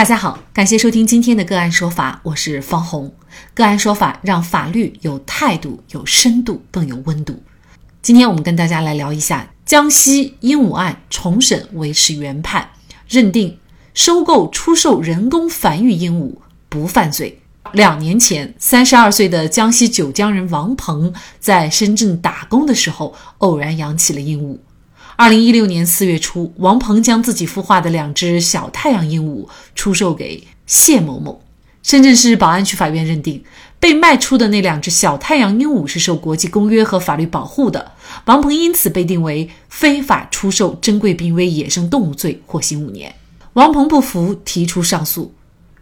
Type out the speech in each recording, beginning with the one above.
大家好，感谢收听今天的个案说法，我是方红。个案说法让法律有态度、有深度、更有温度。今天我们跟大家来聊一下江西鹦鹉案重审维持原判，认定收购、出售人工繁育鹦鹉不犯罪。两年前，三十二岁的江西九江人王鹏在深圳打工的时候，偶然养起了鹦鹉。二零一六年四月初，王鹏将自己孵化的两只小太阳鹦鹉出售给谢某某。深圳市宝安区法院认定，被卖出的那两只小太阳鹦鹉是受国际公约和法律保护的，王鹏因此被定为非法出售珍贵濒危野生动物罪，获刑五年。王鹏不服，提出上诉。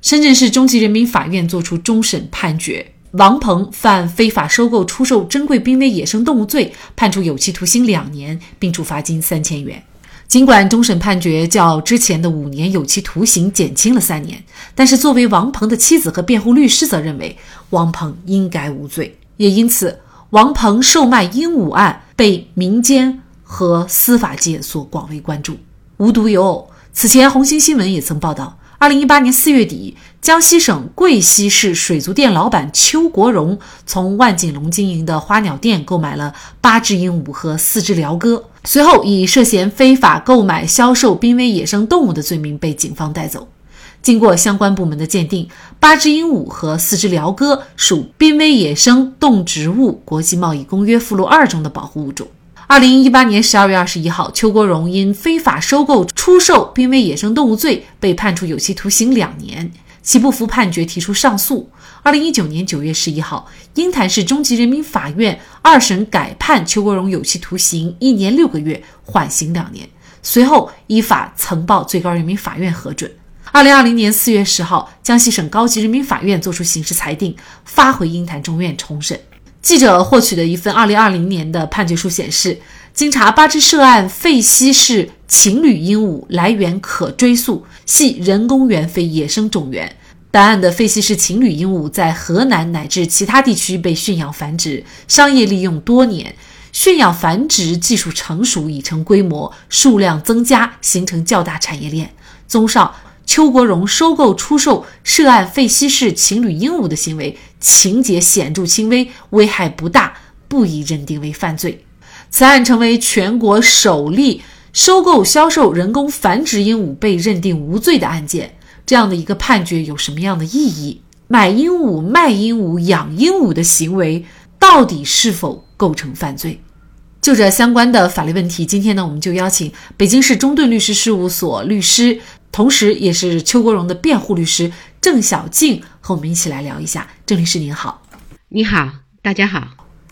深圳市中级人民法院作出终审判决。王鹏犯非法收购、出售珍贵濒危野生动物罪，判处有期徒刑两年，并处罚金三千元。尽管终审判决较之前的五年有期徒刑减轻了三年，但是作为王鹏的妻子和辩护律师则认为王鹏应该无罪。也因此，王鹏售卖鹦鹉案被民间和司法界所广为关注。无独有偶，此前红星新闻也曾报道。二零一八年四月底，江西省贵溪市水族店老板邱国荣从万锦龙经营的花鸟店购买了八只鹦鹉和四只鹩哥，随后以涉嫌非法购买、销售濒危野生动物的罪名被警方带走。经过相关部门的鉴定，八只鹦鹉和四只鹩哥属濒危野生动植物国际贸易公约附录二中的保护物种。二零一八年十二月二十一号，邱国荣因非法收购、出售濒危野生动物罪被判处有期徒刑两年，其不服判决提出上诉。二零一九年九月十一号，鹰潭市中级人民法院二审改判邱国荣有期徒刑一年六个月，缓刑两年。随后依法呈报最高人民法院核准。二零二零年四月十号，江西省高级人民法院作出刑事裁定，发回鹰潭中院重审。记者获取的一份2020年的判决书显示，经查，八只涉案费溪市情侣鹦鹉来源可追溯，系人工原非野生种源。本案的费溪市情侣鹦鹉在河南乃至其他地区被驯养繁殖、商业利用多年，驯养繁殖技术成熟，已成规模，数量增加，形成较大产业链。综上。邱国荣收购、出售涉案费溪市情侣鹦鹉的行为，情节显著轻微，危害不大，不宜认定为犯罪。此案成为全国首例收购、销售人工繁殖鹦鹉被认定无罪的案件。这样的一个判决有什么样的意义？买鹦鹉、卖鹦鹉、养鹦鹉的行为到底是否构成犯罪？就这相关的法律问题，今天呢，我们就邀请北京市中盾律师事务所律师。同时，也是邱国荣的辩护律师郑小静和我们一起来聊一下。郑律师您好，你好，大家好，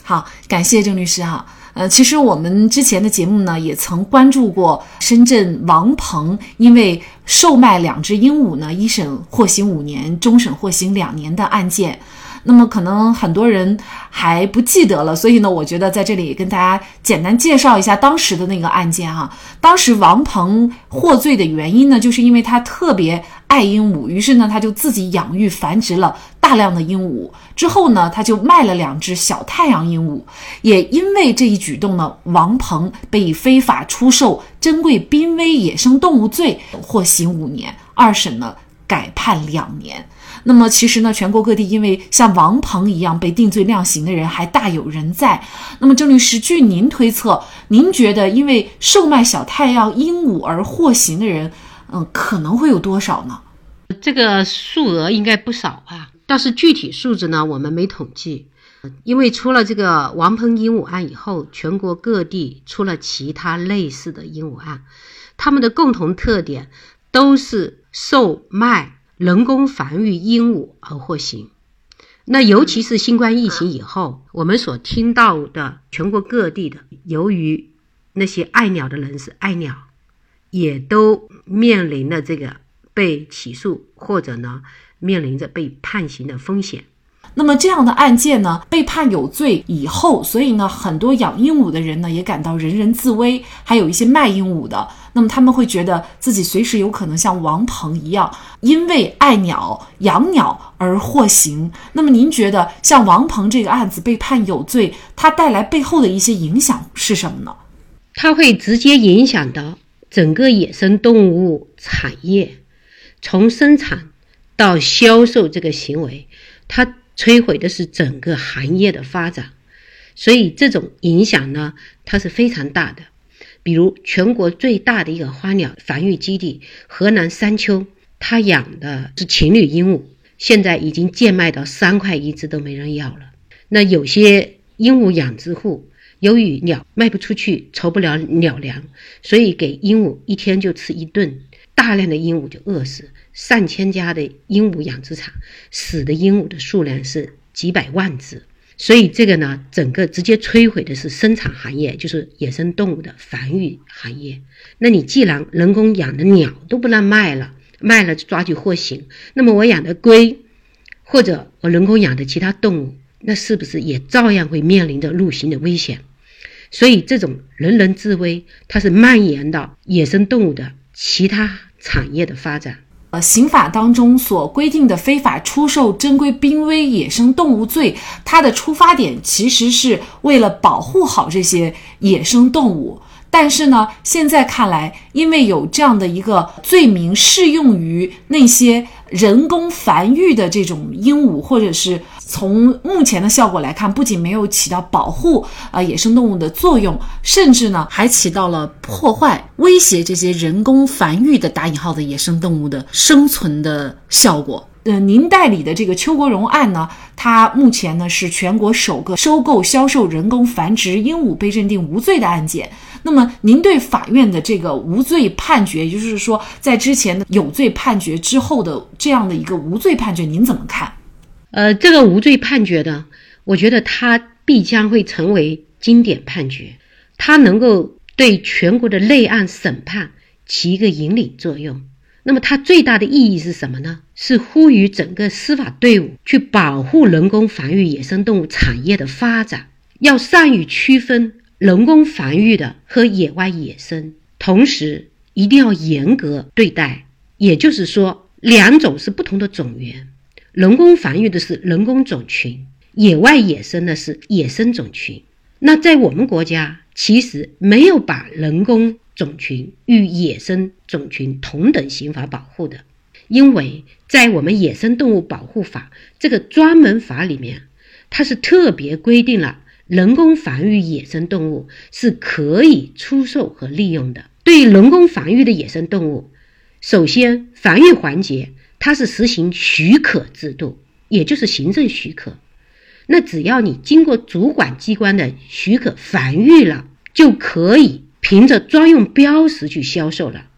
好，感谢郑律师哈。呃，其实我们之前的节目呢，也曾关注过深圳王鹏因为售卖两只鹦鹉呢，一审获刑五年，终审获刑两年的案件。那么可能很多人还不记得了，所以呢，我觉得在这里跟大家简单介绍一下当时的那个案件哈。当时王鹏获罪的原因呢，就是因为他特别爱鹦鹉，于是呢，他就自己养育繁殖了大量的鹦鹉，之后呢，他就卖了两只小太阳鹦鹉。也因为这一举动呢，王鹏被以非法出售珍贵濒危野生动物罪获刑五年，二审呢改判两年。那么其实呢，全国各地因为像王鹏一样被定罪量刑的人还大有人在。那么郑律师，据您推测，您觉得因为售卖小太阳鹦鹉而获刑的人，嗯，可能会有多少呢？这个数额应该不少啊，但是具体数字呢，我们没统计。因为出了这个王鹏鹦鹉案以后，全国各地出了其他类似的鹦鹉案，他们的共同特点都是售卖。人工繁育鹦鹉而获刑，那尤其是新冠疫情以后，我们所听到的全国各地的，由于那些爱鸟的人是爱鸟，也都面临了这个被起诉或者呢面临着被判刑的风险。那么这样的案件呢，被判有罪以后，所以呢，很多养鹦鹉的人呢也感到人人自危，还有一些卖鹦鹉的，那么他们会觉得自己随时有可能像王鹏一样，因为爱鸟、养鸟而获刑。那么您觉得，像王鹏这个案子被判有罪，它带来背后的一些影响是什么呢？它会直接影响到整个野生动物产业。从生产到销售这个行为，它摧毁的是整个行业的发展。所以这种影响呢，它是非常大的。比如全国最大的一个花鸟繁育基地河南山丘，它养的是情侣鹦鹉，现在已经贱卖到三块一只都没人要了。那有些鹦鹉养殖户，由于鸟卖不出去，筹不了鸟粮，所以给鹦鹉一天就吃一顿，大量的鹦鹉就饿死。上千家的鹦鹉养殖场，死的鹦鹉的数量是几百万只。所以这个呢，整个直接摧毁的是生产行业，就是野生动物的繁育行业。那你既然人工养的鸟都不让卖了，卖了抓去获刑，那么我养的龟，或者我人工养的其他动物，那是不是也照样会面临着入刑的危险？所以这种人人自危，它是蔓延到野生动物的其他产业的发展。刑法当中所规定的非法出售珍贵濒危野生动物罪，它的出发点其实是为了保护好这些野生动物。但是呢，现在看来，因为有这样的一个罪名适用于那些人工繁育的这种鹦鹉，或者是从目前的效果来看，不仅没有起到保护啊野生动物的作用，甚至呢还起到了破坏、威胁这些人工繁育的打引号的野生动物的 生存的效果。呃，您代理的这个邱国荣案呢，它目前呢是全国首个收购、销售人工繁殖鹦鹉被认定无罪的案件。那么，您对法院的这个无罪判决，也就是说，在之前的有罪判决之后的这样的一个无罪判决，您怎么看？呃，这个无罪判决呢，我觉得它必将会成为经典判决，它能够对全国的类案审判起一个引领作用。那么它最大的意义是什么呢？是呼吁整个司法队伍去保护人工繁育野生动物产业的发展，要善于区分人工繁育的和野外野生，同时一定要严格对待。也就是说，两种是不同的种源，人工繁育的是人工种群，野外野生的是野生种群。那在我们国家，其实没有把人工种群与野生种群同等刑法保护的，因为在我们野生动物保护法这个专门法里面，它是特别规定了人工繁育野生动物是可以出售和利用的。对于人工繁育的野生动物，首先繁育环节它是实行许可制度，也就是行政许可。那只要你经过主管机关的许可繁育了，就可以。凭着专用标识去销售了。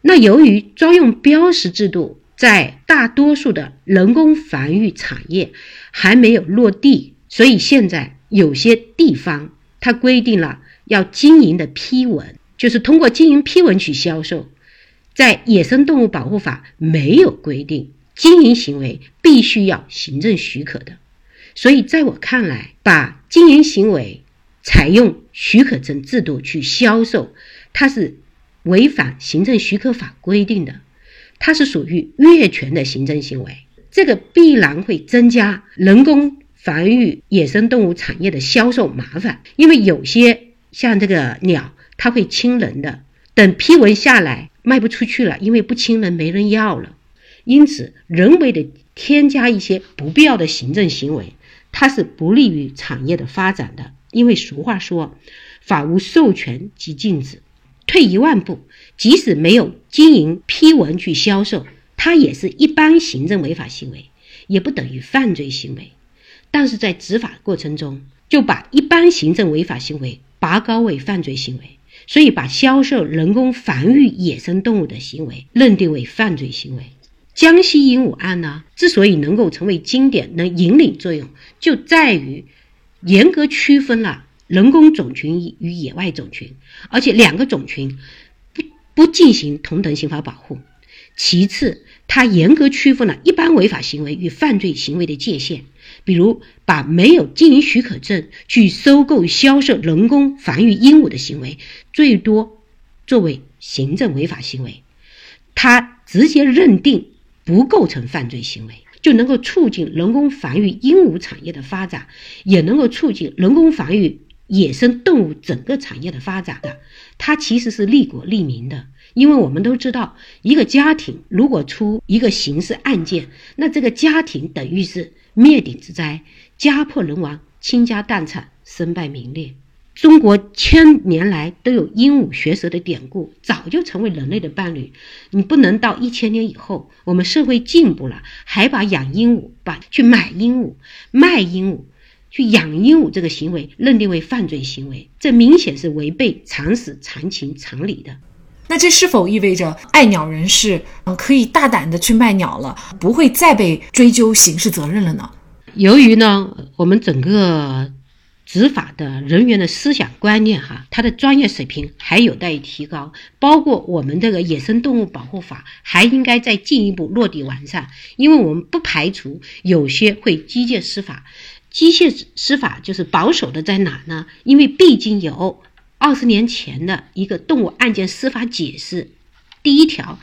那由于专用标识制度在大多数的人工繁育产业还没有落地，所以现在有些地方它规定了要经营的批文，就是通过经营批文去销售。在野生动物保护法没有规定经营行为必须要行政许可的，所以在我看来，把经营行为。采用许可证制度去销售，它是违反行政许可法规定的，它是属于越权的行政行为，这个必然会增加人工繁育野生动物产业的销售麻烦，因为有些像这个鸟，它会亲人的，等批文下来卖不出去了，因为不亲人没人要了，因此人为的添加一些不必要的行政行为，它是不利于产业的发展的。因为俗话说，法无授权即禁止。退一万步，即使没有经营批文去销售，它也是一般行政违法行为，也不等于犯罪行为。但是在执法过程中，就把一般行政违法行为拔高为犯罪行为，所以把销售人工繁育野生动物的行为认定为犯罪行为。江西鹦鹉案呢，之所以能够成为经典，能引领作用，就在于。严格区分了人工种群与野外种群，而且两个种群不不进行同等刑法保护。其次，它严格区分了一般违法行为与犯罪行为的界限，比如把没有经营许可证去收购、销售人工繁育鹦鹉的行为，最多作为行政违法行为，它直接认定不构成犯罪行为。就能够促进人工繁育鹦鹉产业的发展，也能够促进人工繁育野生动物整个产业的发展的。它其实是利国利民的，因为我们都知道，一个家庭如果出一个刑事案件，那这个家庭等于是灭顶之灾，家破人亡，倾家荡产，身败名裂。中国千年来都有鹦鹉学舌的典故，早就成为人类的伴侣。你不能到一千年以后，我们社会进步了，还把养鹦鹉、把去买鹦鹉、卖鹦鹉、去养鹦鹉这个行为认定为犯罪行为，这明显是违背常识、常情、常理的。那这是否意味着爱鸟人士嗯可以大胆的去卖鸟了，不会再被追究刑事责任了呢？由于呢，我们整个。执法的人员的思想观念，哈，他的专业水平还有待于提高。包括我们这个野生动物保护法，还应该再进一步落地完善。因为我们不排除有些会机械施法，机械司法就是保守的在哪呢？因为毕竟有二十年前的一个动物案件司法解释，第一条，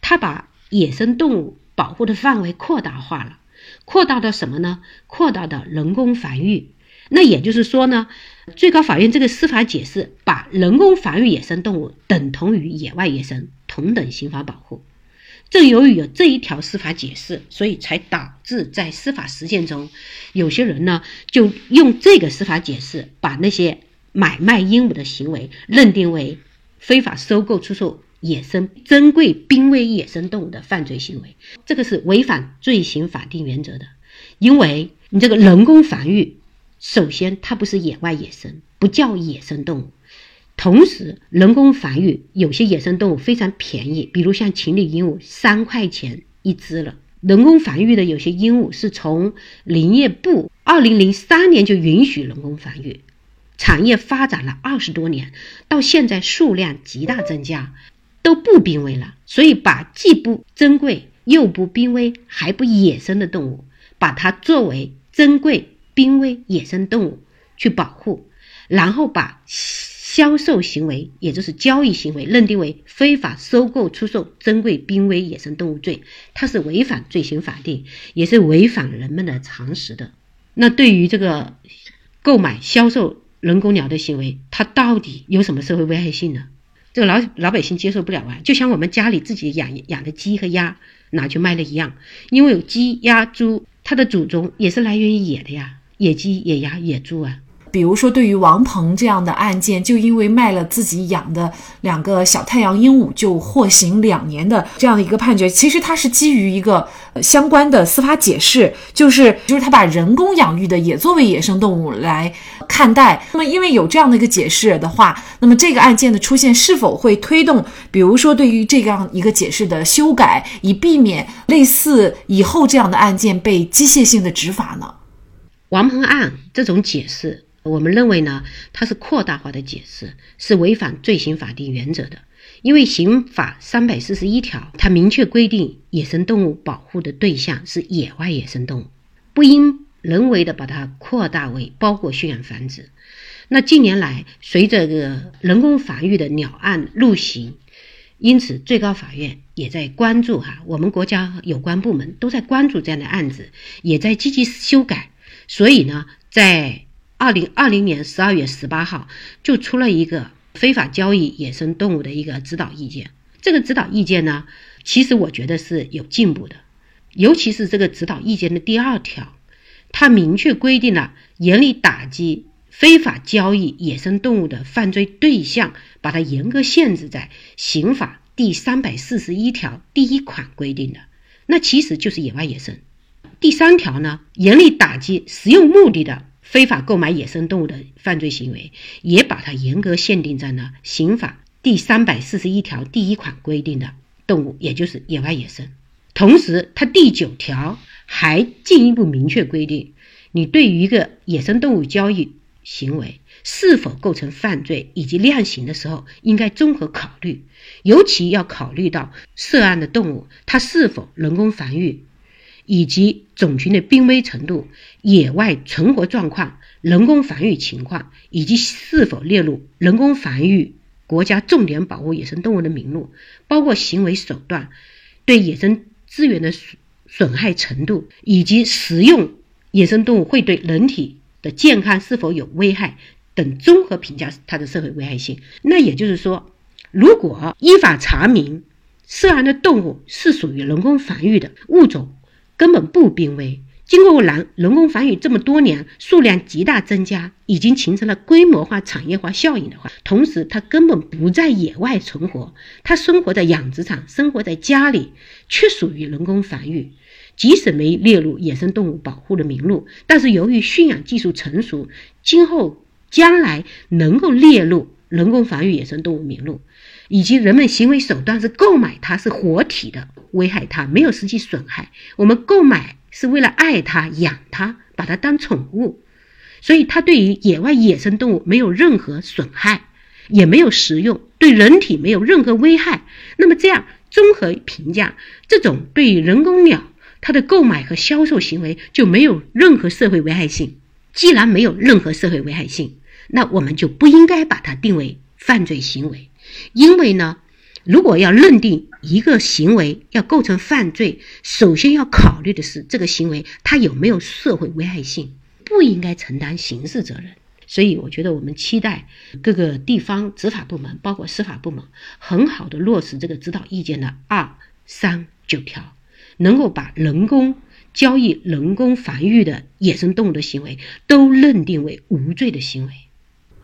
他把野生动物保护的范围扩大化了，扩大到什么呢？扩大到人工繁育。那也就是说呢，最高法院这个司法解释把人工繁育野生动物等同于野外野生，同等刑法保护。正由于有这一条司法解释，所以才导致在司法实践中，有些人呢就用这个司法解释把那些买卖鹦鹉的行为认定为非法收购、出售野生珍贵濒危野生动物的犯罪行为，这个是违反罪行法定原则的，因为你这个人工繁育。首先，它不是野外野生，不叫野生动物。同时，人工繁育有些野生动物非常便宜，比如像情侣鹦鹉，三块钱一只了。人工繁育的有些鹦鹉是从林业部二零零三年就允许人工繁育，产业发展了二十多年，到现在数量极大增加，都不濒危了。所以，把既不珍贵又不濒危还不野生的动物，把它作为珍贵。濒危野生动物去保护，然后把销售行为，也就是交易行为，认定为非法收购、出售珍贵濒危野生动物罪，它是违反罪行法定，也是违反人们的常识的。那对于这个购买、销售人工鸟的行为，它到底有什么社会危害性呢？这个老老百姓接受不了啊！就像我们家里自己养养的鸡和鸭拿去卖了一样，因为有鸡、鸭、猪，它的祖宗也是来源于野的呀。野鸡、野鸭、野猪啊，比如说对于王鹏这样的案件，就因为卖了自己养的两个小太阳鹦鹉，就获刑两年的这样的一个判决，其实它是基于一个相关的司法解释，就是就是他把人工养育的也作为野生动物来看待。那么因为有这样的一个解释的话，那么这个案件的出现是否会推动，比如说对于这样一个解释的修改，以避免类似以后这样的案件被机械性的执法呢？王鹏案这种解释，我们认为呢，它是扩大化的解释，是违反罪行法定原则的。因为刑法三百四十一条，它明确规定，野生动物保护的对象是野外野生动物，不应人为的把它扩大为包括驯养繁殖。那近年来，随着这个人工繁育的鸟案入刑，因此最高法院也在关注哈，我们国家有关部门都在关注这样的案子，也在积极修改。所以呢，在二零二零年十二月十八号就出了一个非法交易野生动物的一个指导意见。这个指导意见呢，其实我觉得是有进步的，尤其是这个指导意见的第二条，它明确规定了严厉打击非法交易野生动物的犯罪对象，把它严格限制在刑法第三百四十一条第一款规定的，那其实就是野外野生。第三条呢，严厉打击实用目的的非法购买野生动物的犯罪行为，也把它严格限定在了刑法第三百四十一条第一款规定的动物，也就是野外野生。同时，它第九条还进一步明确规定，你对于一个野生动物交易行为是否构成犯罪以及量刑的时候，应该综合考虑，尤其要考虑到涉案的动物它是否人工繁育。以及种群的濒危程度、野外存活状况、人工繁育情况，以及是否列入人工繁育国家重点保护野生动物的名录，包括行为手段、对野生资源的损损害程度，以及食用野生动物会对人体的健康是否有危害等综合评价它的社会危害性。那也就是说，如果依法查明涉案的动物是属于人工繁育的物种，根本不濒危。经过人人工繁育这么多年，数量极大增加，已经形成了规模化产业化效应的话，同时它根本不在野外存活，它生活在养殖场，生活在家里，却属于人工繁育。即使没列入野生动物保护的名录，但是由于驯养技术成熟，今后将来能够列入人工繁育野生动物名录，以及人们行为手段是购买它是活体的，危害它没有实际损害，我们购买。是为了爱它、养它，把它当宠物，所以它对于野外野生动物没有任何损害，也没有食用，对人体没有任何危害。那么这样综合评价，这种对于人工鸟它的购买和销售行为就没有任何社会危害性。既然没有任何社会危害性，那我们就不应该把它定为犯罪行为，因为呢。如果要认定一个行为要构成犯罪，首先要考虑的是这个行为它有没有社会危害性，不应该承担刑事责任。所以，我觉得我们期待各个地方执法部门，包括司法部门，很好的落实这个指导意见的二三九条，能够把人工交易、人工繁育的野生动物的行为都认定为无罪的行为。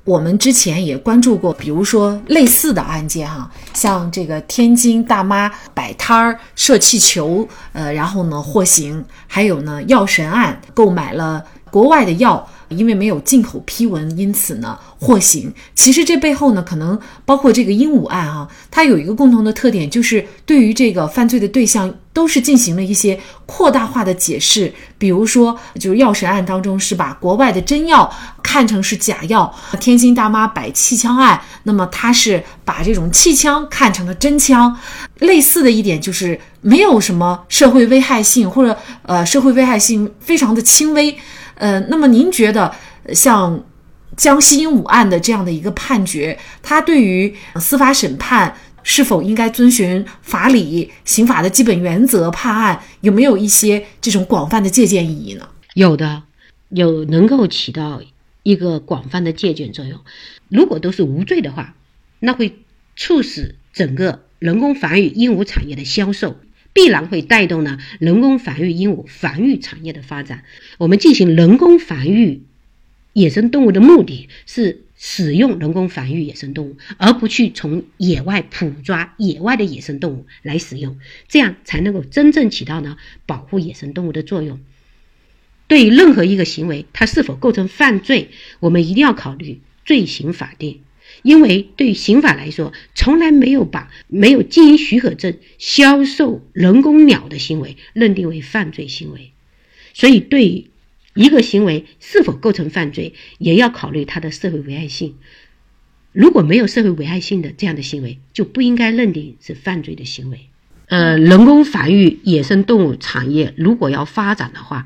我们之前也关注过，比如说类似的案件哈，像这个天津大妈摆摊儿射气球，呃，然后呢获刑；还有呢药神案，购买了国外的药。因为没有进口批文，因此呢获刑。其实这背后呢，可能包括这个鹦鹉案啊，它有一个共同的特点，就是对于这个犯罪的对象都是进行了一些扩大化的解释。比如说，就是药神案当中是把国外的真药看成是假药；天津大妈摆气枪案，那么他是把这种气枪看成了真枪。类似的一点就是没有什么社会危害性，或者呃社会危害性非常的轻微。呃，那么您觉得像江西鹦鹉案的这样的一个判决，它对于司法审判是否应该遵循法理、刑法的基本原则判案，有没有一些这种广泛的借鉴意义呢？有的，有能够起到一个广泛的借鉴作用。如果都是无罪的话，那会促使整个人工繁育鹦鹉产业的销售。必然会带动呢人工繁育鹦鹉繁育产业的发展。我们进行人工繁育野生动物的目的是使用人工繁育野生动物，而不去从野外捕抓野外的野生动物来使用，这样才能够真正起到呢保护野生动物的作用。对于任何一个行为，它是否构成犯罪，我们一定要考虑罪行法定。因为对刑法来说，从来没有把没有经营许可证销售人工鸟的行为认定为犯罪行为，所以对一个行为是否构成犯罪，也要考虑它的社会危害性。如果没有社会危害性的这样的行为，就不应该认定是犯罪的行为。呃，人工繁育野生动物产业如果要发展的话，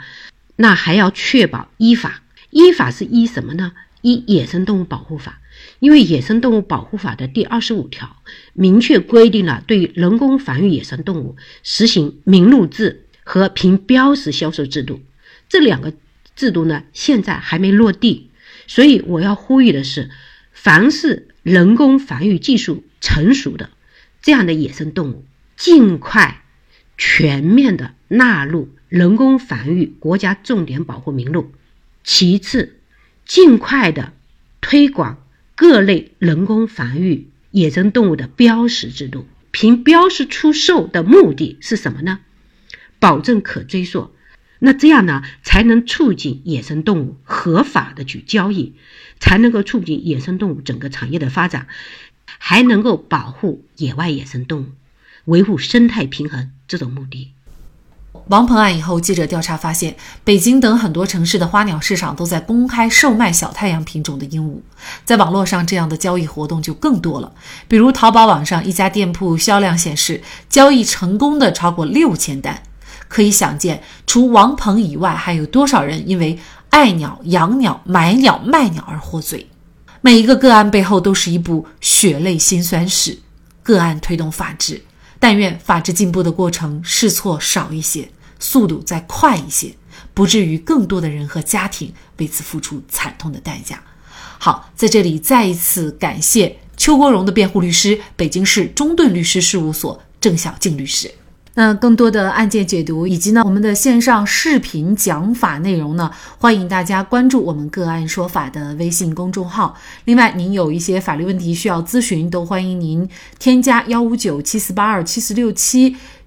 那还要确保依法。依法是依什么呢？依《野生动物保护法》。因为《野生动物保护法》的第二十五条明确规定了对人工繁育野生动物实行名录制和凭标识销售制度，这两个制度呢现在还没落地，所以我要呼吁的是，凡是人工繁育技术成熟的这样的野生动物，尽快全面的纳入人工繁育国家重点保护名录，其次，尽快的推广。各类人工繁育野生动物的标识制度，凭标识出售的目的是什么呢？保证可追溯，那这样呢，才能促进野生动物合法的去交易，才能够促进野生动物整个产业的发展，还能够保护野外野生动物，维护生态平衡这种目的。王鹏案以后，记者调查发现，北京等很多城市的花鸟市场都在公开售卖小太阳品种的鹦鹉。在网络上，这样的交易活动就更多了。比如，淘宝网上一家店铺销量显示，交易成功的超过六千单。可以想见，除王鹏以外，还有多少人因为爱鸟、养鸟、买鸟、卖鸟而获罪？每一个个案背后都是一部血泪辛酸史。个案推动法治。但愿法治进步的过程试错少一些，速度再快一些，不至于更多的人和家庭为此付出惨痛的代价。好，在这里再一次感谢邱国荣的辩护律师，北京市中盾律师事务所郑小静律师。那更多的案件解读以及呢我们的线上视频讲法内容呢，欢迎大家关注我们个案说法的微信公众号。另外，您有一些法律问题需要咨询，都欢迎您添加幺五九七四八二七四六七